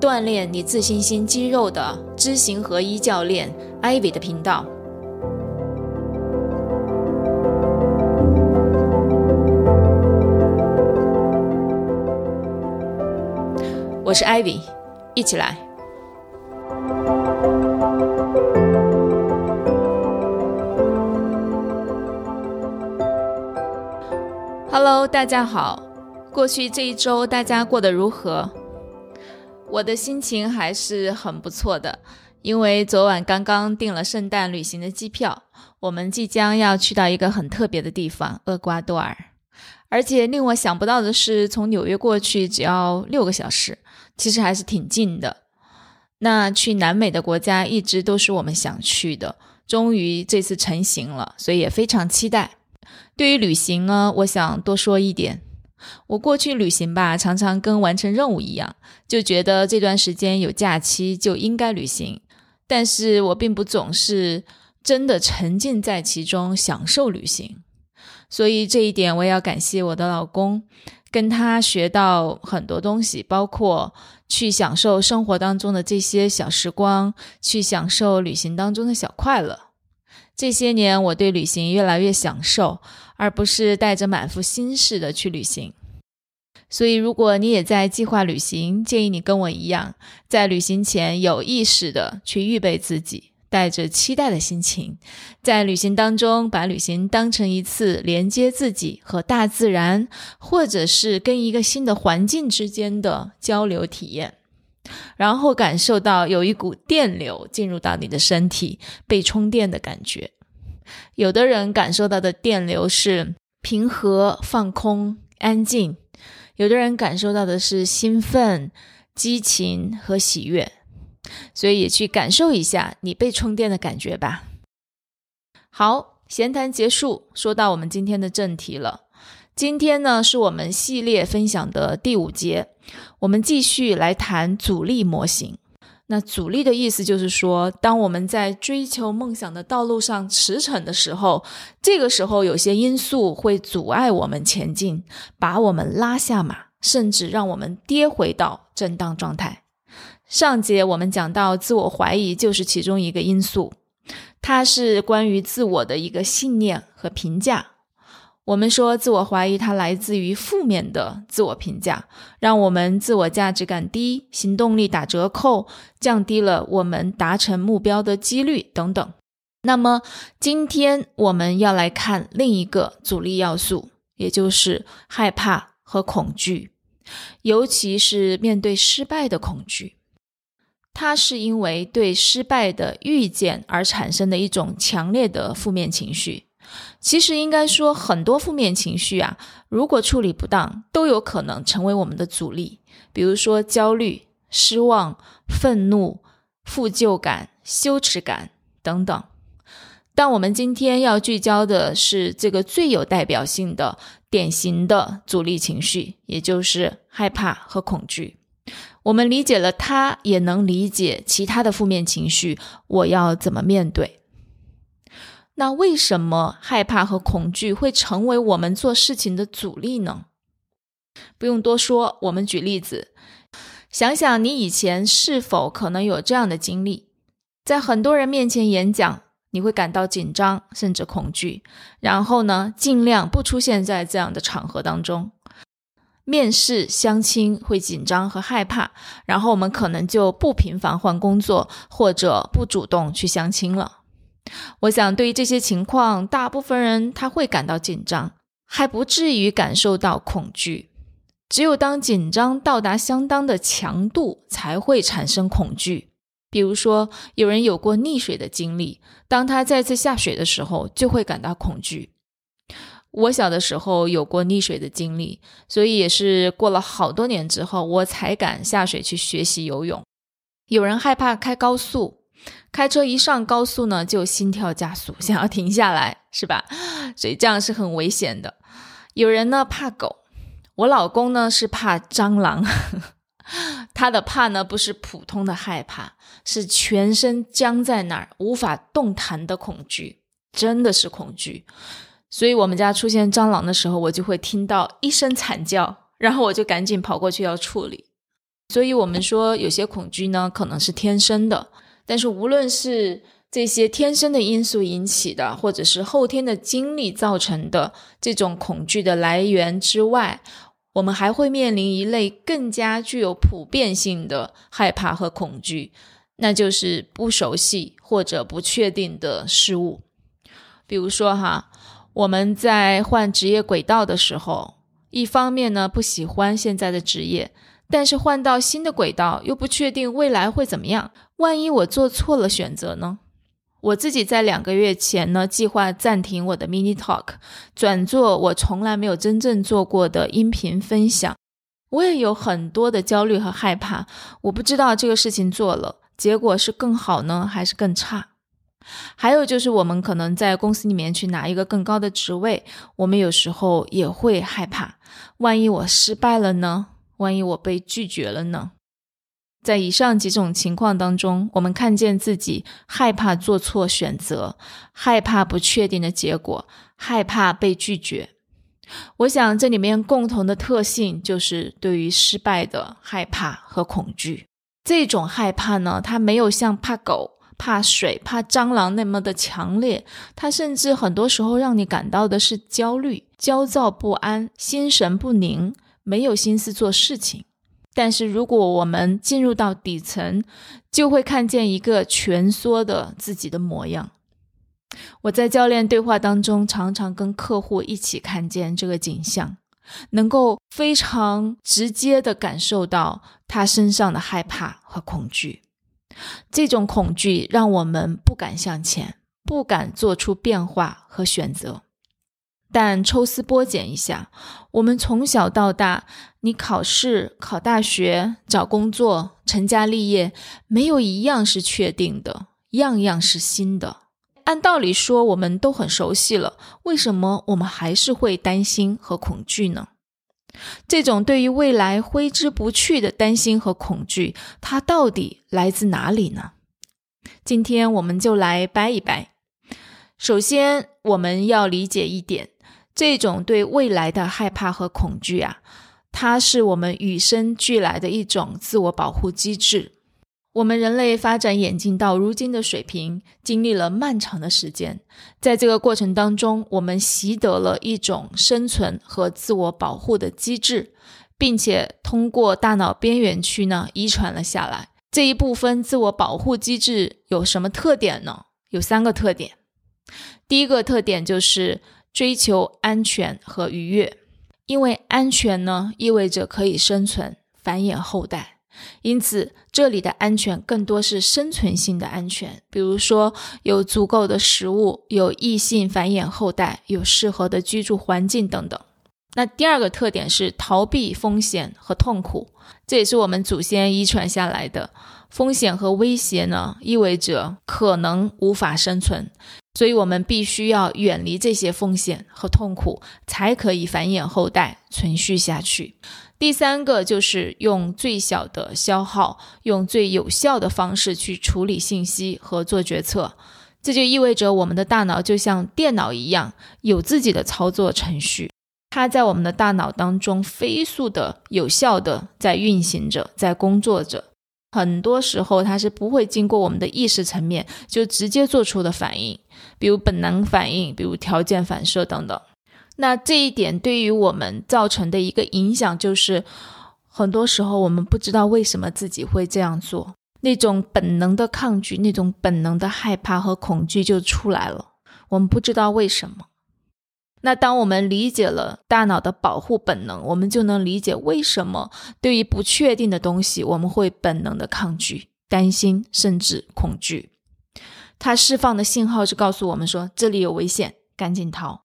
锻炼你自信心肌肉的知行合一教练 Ivy 的频道。我是 Ivy，一起来。Hello，大家好。过去这一周大家过得如何？我的心情还是很不错的，因为昨晚刚刚订了圣诞旅行的机票，我们即将要去到一个很特别的地方——厄瓜多尔。而且令我想不到的是，从纽约过去只要六个小时，其实还是挺近的。那去南美的国家一直都是我们想去的，终于这次成型了，所以也非常期待。对于旅行呢，我想多说一点。我过去旅行吧，常常跟完成任务一样，就觉得这段时间有假期就应该旅行。但是我并不总是真的沉浸在其中享受旅行，所以这一点我也要感谢我的老公，跟他学到很多东西，包括去享受生活当中的这些小时光，去享受旅行当中的小快乐。这些年，我对旅行越来越享受，而不是带着满腹心事的去旅行。所以，如果你也在计划旅行，建议你跟我一样，在旅行前有意识的去预备自己，带着期待的心情，在旅行当中把旅行当成一次连接自己和大自然，或者是跟一个新的环境之间的交流体验。然后感受到有一股电流进入到你的身体，被充电的感觉。有的人感受到的电流是平和、放空、安静；有的人感受到的是兴奋、激情和喜悦。所以也去感受一下你被充电的感觉吧。好，闲谈结束，说到我们今天的正题了。今天呢，是我们系列分享的第五节，我们继续来谈阻力模型。那阻力的意思就是说，当我们在追求梦想的道路上驰骋的时候，这个时候有些因素会阻碍我们前进，把我们拉下马，甚至让我们跌回到震荡状态。上节我们讲到，自我怀疑就是其中一个因素，它是关于自我的一个信念和评价。我们说，自我怀疑它来自于负面的自我评价，让我们自我价值感低，行动力打折扣，降低了我们达成目标的几率等等。那么，今天我们要来看另一个阻力要素，也就是害怕和恐惧，尤其是面对失败的恐惧。它是因为对失败的预见而产生的一种强烈的负面情绪。其实应该说，很多负面情绪啊，如果处理不当，都有可能成为我们的阻力。比如说焦虑、失望、愤怒、负疚感、羞耻感等等。但我们今天要聚焦的是这个最有代表性的、典型的阻力情绪，也就是害怕和恐惧。我们理解了它，也能理解其他的负面情绪，我要怎么面对？那为什么害怕和恐惧会成为我们做事情的阻力呢？不用多说，我们举例子，想想你以前是否可能有这样的经历：在很多人面前演讲，你会感到紧张甚至恐惧，然后呢，尽量不出现在这样的场合当中。面试、相亲会紧张和害怕，然后我们可能就不频繁换工作，或者不主动去相亲了。我想，对于这些情况，大部分人他会感到紧张，还不至于感受到恐惧。只有当紧张到达相当的强度，才会产生恐惧。比如说，有人有过溺水的经历，当他再次下水的时候，就会感到恐惧。我小的时候有过溺水的经历，所以也是过了好多年之后，我才敢下水去学习游泳。有人害怕开高速。开车一上高速呢，就心跳加速，想要停下来，是吧？所以这样是很危险的。有人呢怕狗，我老公呢是怕蟑螂。他的怕呢不是普通的害怕，是全身僵在那儿无法动弹的恐惧，真的是恐惧。所以我们家出现蟑螂的时候，我就会听到一声惨叫，然后我就赶紧跑过去要处理。所以我们说有些恐惧呢可能是天生的。但是，无论是这些天生的因素引起的，或者是后天的经历造成的这种恐惧的来源之外，我们还会面临一类更加具有普遍性的害怕和恐惧，那就是不熟悉或者不确定的事物。比如说，哈，我们在换职业轨道的时候，一方面呢不喜欢现在的职业。但是换到新的轨道又不确定未来会怎么样，万一我做错了选择呢？我自己在两个月前呢，计划暂停我的 mini talk，转做我从来没有真正做过的音频分享。我也有很多的焦虑和害怕，我不知道这个事情做了，结果是更好呢，还是更差？还有就是我们可能在公司里面去拿一个更高的职位，我们有时候也会害怕，万一我失败了呢？万一我被拒绝了呢？在以上几种情况当中，我们看见自己害怕做错选择，害怕不确定的结果，害怕被拒绝。我想这里面共同的特性就是对于失败的害怕和恐惧。这种害怕呢，它没有像怕狗、怕水、怕蟑螂那么的强烈，它甚至很多时候让你感到的是焦虑、焦躁不安、心神不宁。没有心思做事情，但是如果我们进入到底层，就会看见一个蜷缩的自己的模样。我在教练对话当中，常常跟客户一起看见这个景象，能够非常直接的感受到他身上的害怕和恐惧。这种恐惧让我们不敢向前，不敢做出变化和选择。但抽丝剥茧一下，我们从小到大，你考试、考大学、找工作、成家立业，没有一样是确定的，样样是新的。按道理说，我们都很熟悉了，为什么我们还是会担心和恐惧呢？这种对于未来挥之不去的担心和恐惧，它到底来自哪里呢？今天我们就来掰一掰。首先，我们要理解一点。这种对未来的害怕和恐惧啊，它是我们与生俱来的一种自我保护机制。我们人类发展演进到如今的水平，经历了漫长的时间，在这个过程当中，我们习得了一种生存和自我保护的机制，并且通过大脑边缘区呢遗传了下来。这一部分自我保护机制有什么特点呢？有三个特点。第一个特点就是。追求安全和愉悦，因为安全呢意味着可以生存、繁衍后代，因此这里的安全更多是生存性的安全，比如说有足够的食物、有异性繁衍后代、有适合的居住环境等等。那第二个特点是逃避风险和痛苦，这也是我们祖先遗传下来的。风险和威胁呢，意味着可能无法生存。所以我们必须要远离这些风险和痛苦，才可以繁衍后代、存续下去。第三个就是用最小的消耗、用最有效的方式去处理信息和做决策。这就意味着我们的大脑就像电脑一样，有自己的操作程序，它在我们的大脑当中飞速的、有效的在运行着，在工作着。很多时候，它是不会经过我们的意识层面就直接做出的反应，比如本能反应，比如条件反射等等。那这一点对于我们造成的一个影响，就是很多时候我们不知道为什么自己会这样做，那种本能的抗拒，那种本能的害怕和恐惧就出来了。我们不知道为什么。那当我们理解了大脑的保护本能，我们就能理解为什么对于不确定的东西，我们会本能的抗拒、担心，甚至恐惧。它释放的信号是告诉我们说这里有危险，赶紧逃。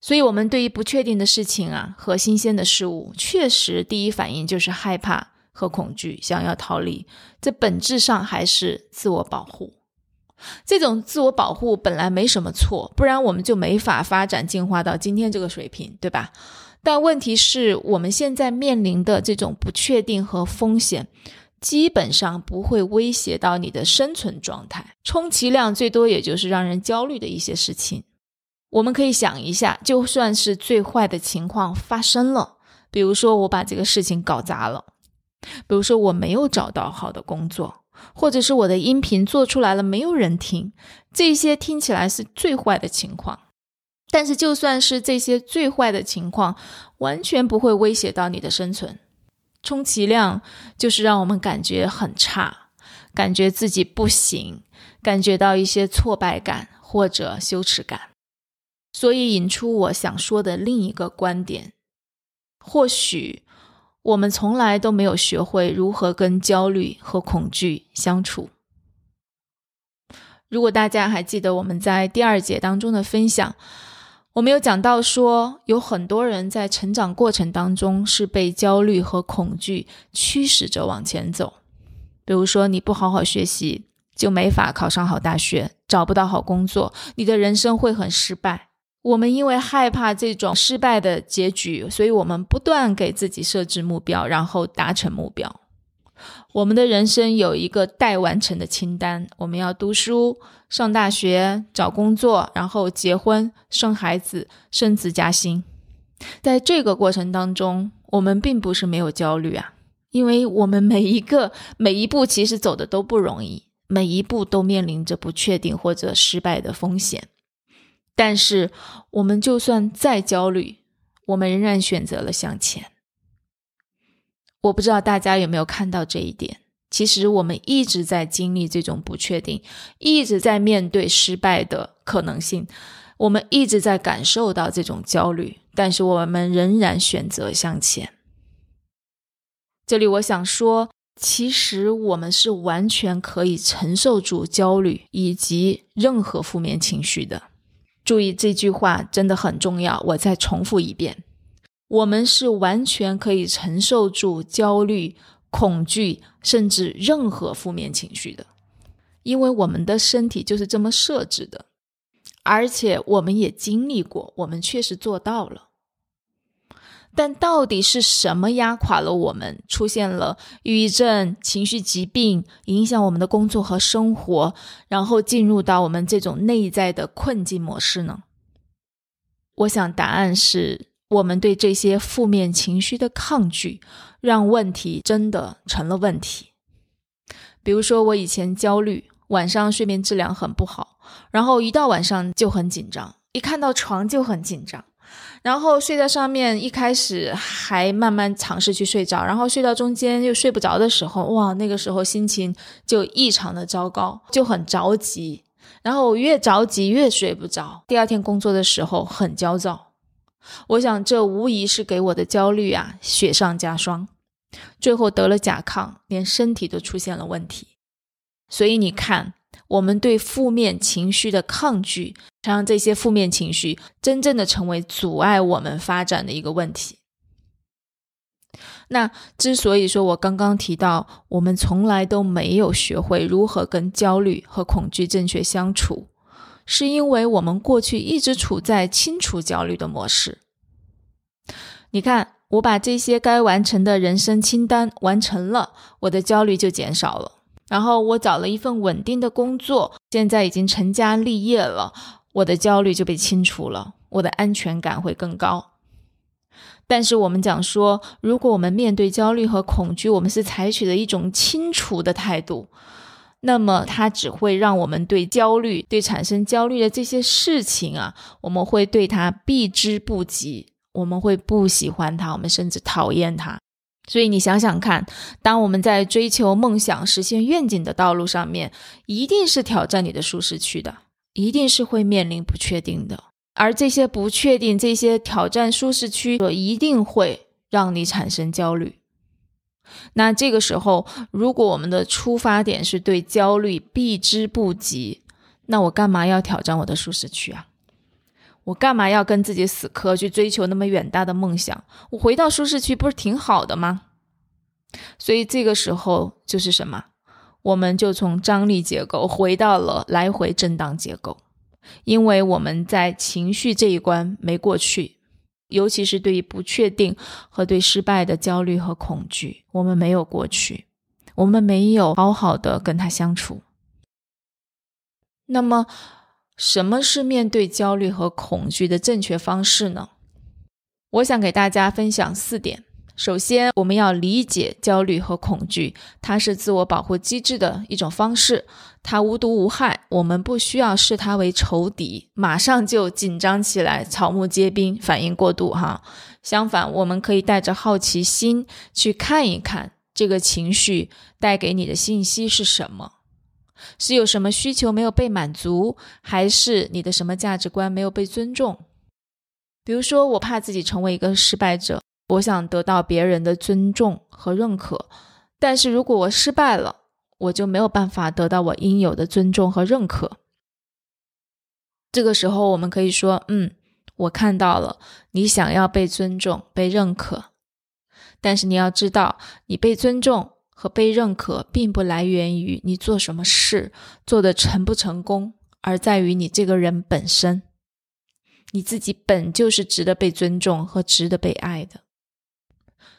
所以，我们对于不确定的事情啊和新鲜的事物，确实第一反应就是害怕和恐惧，想要逃离。这本质上还是自我保护。这种自我保护本来没什么错，不然我们就没法发展进化到今天这个水平，对吧？但问题是我们现在面临的这种不确定和风险，基本上不会威胁到你的生存状态，充其量最多也就是让人焦虑的一些事情。我们可以想一下，就算是最坏的情况发生了，比如说我把这个事情搞砸了，比如说我没有找到好的工作。或者是我的音频做出来了没有人听，这些听起来是最坏的情况。但是就算是这些最坏的情况，完全不会威胁到你的生存，充其量就是让我们感觉很差，感觉自己不行，感觉到一些挫败感或者羞耻感。所以引出我想说的另一个观点，或许。我们从来都没有学会如何跟焦虑和恐惧相处。如果大家还记得我们在第二节当中的分享，我们有讲到说，有很多人在成长过程当中是被焦虑和恐惧驱使着往前走。比如说，你不好好学习，就没法考上好大学，找不到好工作，你的人生会很失败。我们因为害怕这种失败的结局，所以我们不断给自己设置目标，然后达成目标。我们的人生有一个待完成的清单：我们要读书、上大学、找工作，然后结婚、生孩子、升职加薪。在这个过程当中，我们并不是没有焦虑啊，因为我们每一个每一步其实走的都不容易，每一步都面临着不确定或者失败的风险。但是，我们就算再焦虑，我们仍然选择了向前。我不知道大家有没有看到这一点。其实，我们一直在经历这种不确定，一直在面对失败的可能性，我们一直在感受到这种焦虑，但是我们仍然选择向前。这里我想说，其实我们是完全可以承受住焦虑以及任何负面情绪的。注意这句话真的很重要，我再重复一遍：我们是完全可以承受住焦虑、恐惧，甚至任何负面情绪的，因为我们的身体就是这么设置的，而且我们也经历过，我们确实做到了。但到底是什么压垮了我们，出现了抑郁症、情绪疾病，影响我们的工作和生活，然后进入到我们这种内在的困境模式呢？我想答案是我们对这些负面情绪的抗拒，让问题真的成了问题。比如说，我以前焦虑，晚上睡眠质量很不好，然后一到晚上就很紧张，一看到床就很紧张。然后睡在上面，一开始还慢慢尝试去睡着，然后睡到中间又睡不着的时候，哇，那个时候心情就异常的糟糕，就很着急。然后我越着急越睡不着，第二天工作的时候很焦躁。我想这无疑是给我的焦虑啊雪上加霜，最后得了甲亢，连身体都出现了问题。所以你看。我们对负面情绪的抗拒，让这些负面情绪真正的成为阻碍我们发展的一个问题。那之所以说我刚刚提到，我们从来都没有学会如何跟焦虑和恐惧正确相处，是因为我们过去一直处在清除焦虑的模式。你看，我把这些该完成的人生清单完成了，我的焦虑就减少了。然后我找了一份稳定的工作，现在已经成家立业了，我的焦虑就被清除了，我的安全感会更高。但是我们讲说，如果我们面对焦虑和恐惧，我们是采取的一种清除的态度，那么它只会让我们对焦虑、对产生焦虑的这些事情啊，我们会对它避之不及，我们会不喜欢它，我们甚至讨厌它。所以你想想看，当我们在追求梦想、实现愿景的道路上面，一定是挑战你的舒适区的，一定是会面临不确定的。而这些不确定、这些挑战舒适区，一定会让你产生焦虑。那这个时候，如果我们的出发点是对焦虑避之不及，那我干嘛要挑战我的舒适区啊？我干嘛要跟自己死磕去追求那么远大的梦想？我回到舒适区不是挺好的吗？所以这个时候就是什么？我们就从张力结构回到了来回震荡结构，因为我们在情绪这一关没过去，尤其是对于不确定和对失败的焦虑和恐惧，我们没有过去，我们没有好好的跟他相处。那么，什么是面对焦虑和恐惧的正确方式呢？我想给大家分享四点。首先，我们要理解焦虑和恐惧，它是自我保护机制的一种方式，它无毒无害，我们不需要视它为仇敌，马上就紧张起来，草木皆兵，反应过度哈。相反，我们可以带着好奇心去看一看这个情绪带给你的信息是什么，是有什么需求没有被满足，还是你的什么价值观没有被尊重？比如说，我怕自己成为一个失败者。我想得到别人的尊重和认可，但是如果我失败了，我就没有办法得到我应有的尊重和认可。这个时候，我们可以说：“嗯，我看到了，你想要被尊重、被认可，但是你要知道，你被尊重和被认可，并不来源于你做什么事做的成不成功，而在于你这个人本身。你自己本就是值得被尊重和值得被爱的。”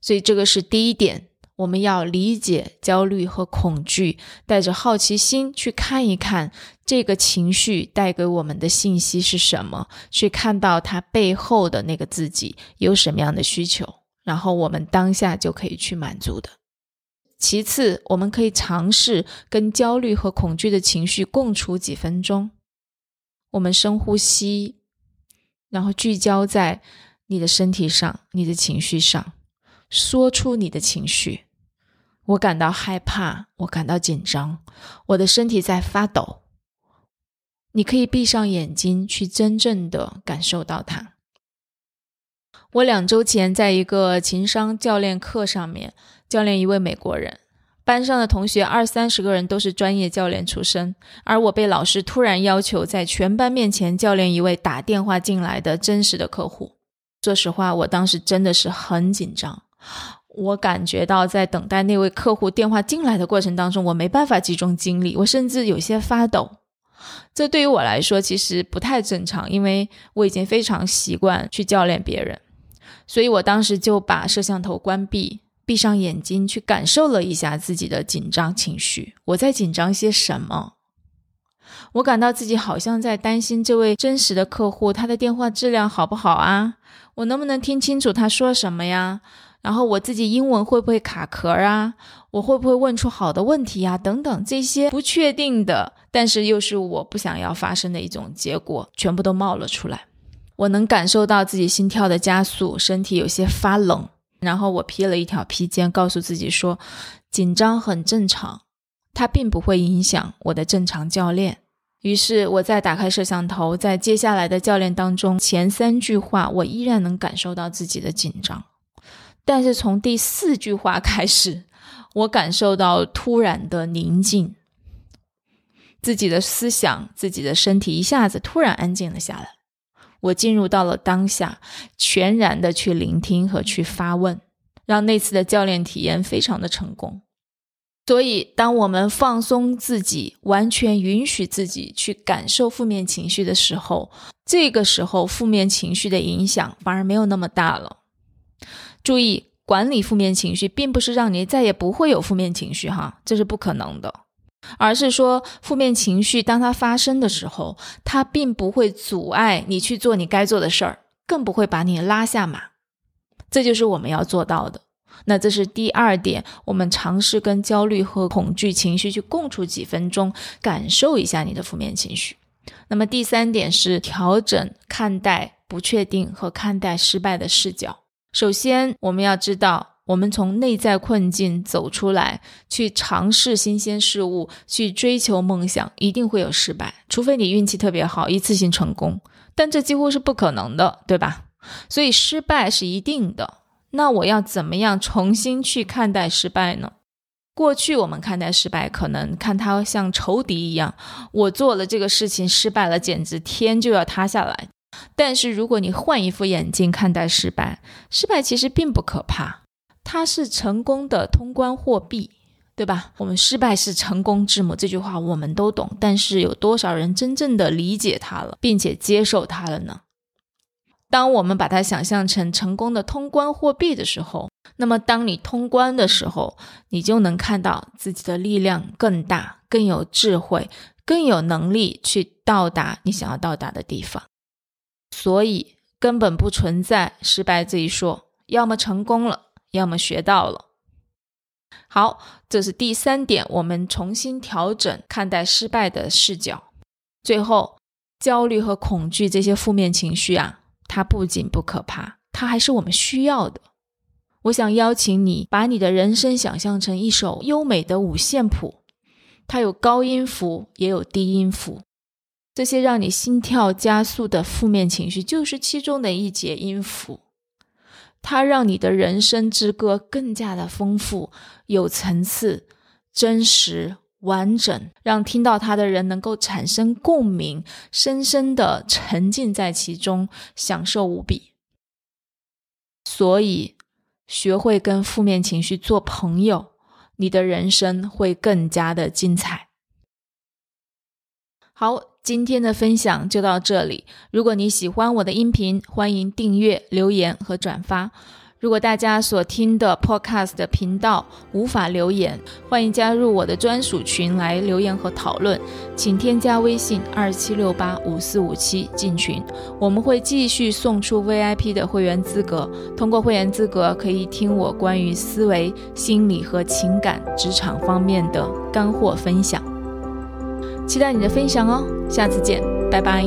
所以，这个是第一点，我们要理解焦虑和恐惧，带着好奇心去看一看这个情绪带给我们的信息是什么，去看到它背后的那个自己有什么样的需求，然后我们当下就可以去满足的。其次，我们可以尝试跟焦虑和恐惧的情绪共处几分钟，我们深呼吸，然后聚焦在你的身体上，你的情绪上。说出你的情绪，我感到害怕，我感到紧张，我的身体在发抖。你可以闭上眼睛，去真正的感受到它。我两周前在一个情商教练课上面，教练一位美国人，班上的同学二三十个人都是专业教练出身，而我被老师突然要求在全班面前教练一位打电话进来的真实的客户。说实话，我当时真的是很紧张。我感觉到在等待那位客户电话进来的过程当中，我没办法集中精力，我甚至有些发抖。这对于我来说其实不太正常，因为我已经非常习惯去教练别人，所以我当时就把摄像头关闭，闭上眼睛去感受了一下自己的紧张情绪。我在紧张些什么？我感到自己好像在担心这位真实的客户他的电话质量好不好啊？我能不能听清楚他说什么呀？然后我自己英文会不会卡壳啊？我会不会问出好的问题呀？等等，这些不确定的，但是又是我不想要发生的一种结果，全部都冒了出来。我能感受到自己心跳的加速，身体有些发冷。然后我披了一条披肩，告诉自己说，紧张很正常，它并不会影响我的正常教练。于是我再打开摄像头，在接下来的教练当中，前三句话我依然能感受到自己的紧张。但是从第四句话开始，我感受到突然的宁静，自己的思想、自己的身体一下子突然安静了下来。我进入到了当下，全然的去聆听和去发问，让那次的教练体验非常的成功。所以，当我们放松自己，完全允许自己去感受负面情绪的时候，这个时候负面情绪的影响反而没有那么大了。注意，管理负面情绪，并不是让你再也不会有负面情绪，哈，这是不可能的，而是说，负面情绪当它发生的时候，它并不会阻碍你去做你该做的事儿，更不会把你拉下马，这就是我们要做到的。那这是第二点，我们尝试跟焦虑和恐惧情绪去共处几分钟，感受一下你的负面情绪。那么第三点是调整看待不确定和看待失败的视角。首先，我们要知道，我们从内在困境走出来，去尝试新鲜事物，去追求梦想，一定会有失败，除非你运气特别好，一次性成功，但这几乎是不可能的，对吧？所以失败是一定的。那我要怎么样重新去看待失败呢？过去我们看待失败，可能看它像仇敌一样，我做了这个事情失败了，简直天就要塌下来。但是，如果你换一副眼镜看待失败，失败其实并不可怕，它是成功的通关货币，对吧？我们失败是成功之母这句话我们都懂，但是有多少人真正的理解它了，并且接受它了呢？当我们把它想象成成功的通关货币的时候，那么当你通关的时候，你就能看到自己的力量更大、更有智慧、更有能力去到达你想要到达的地方。所以根本不存在失败这一说，要么成功了，要么学到了。好，这是第三点，我们重新调整看待失败的视角。最后，焦虑和恐惧这些负面情绪啊，它不仅不可怕，它还是我们需要的。我想邀请你，把你的人生想象成一首优美的五线谱，它有高音符，也有低音符。这些让你心跳加速的负面情绪，就是其中的一节音符。它让你的人生之歌更加的丰富、有层次、真实、完整，让听到它的人能够产生共鸣，深深的沉浸在其中，享受无比。所以，学会跟负面情绪做朋友，你的人生会更加的精彩。好。今天的分享就到这里。如果你喜欢我的音频，欢迎订阅、留言和转发。如果大家所听的 Podcast 的频道无法留言，欢迎加入我的专属群来留言和讨论。请添加微信二七六八五四五七进群，我们会继续送出 VIP 的会员资格。通过会员资格，可以听我关于思维、心理和情感、职场方面的干货分享。期待你的分享哦，下次见，拜拜。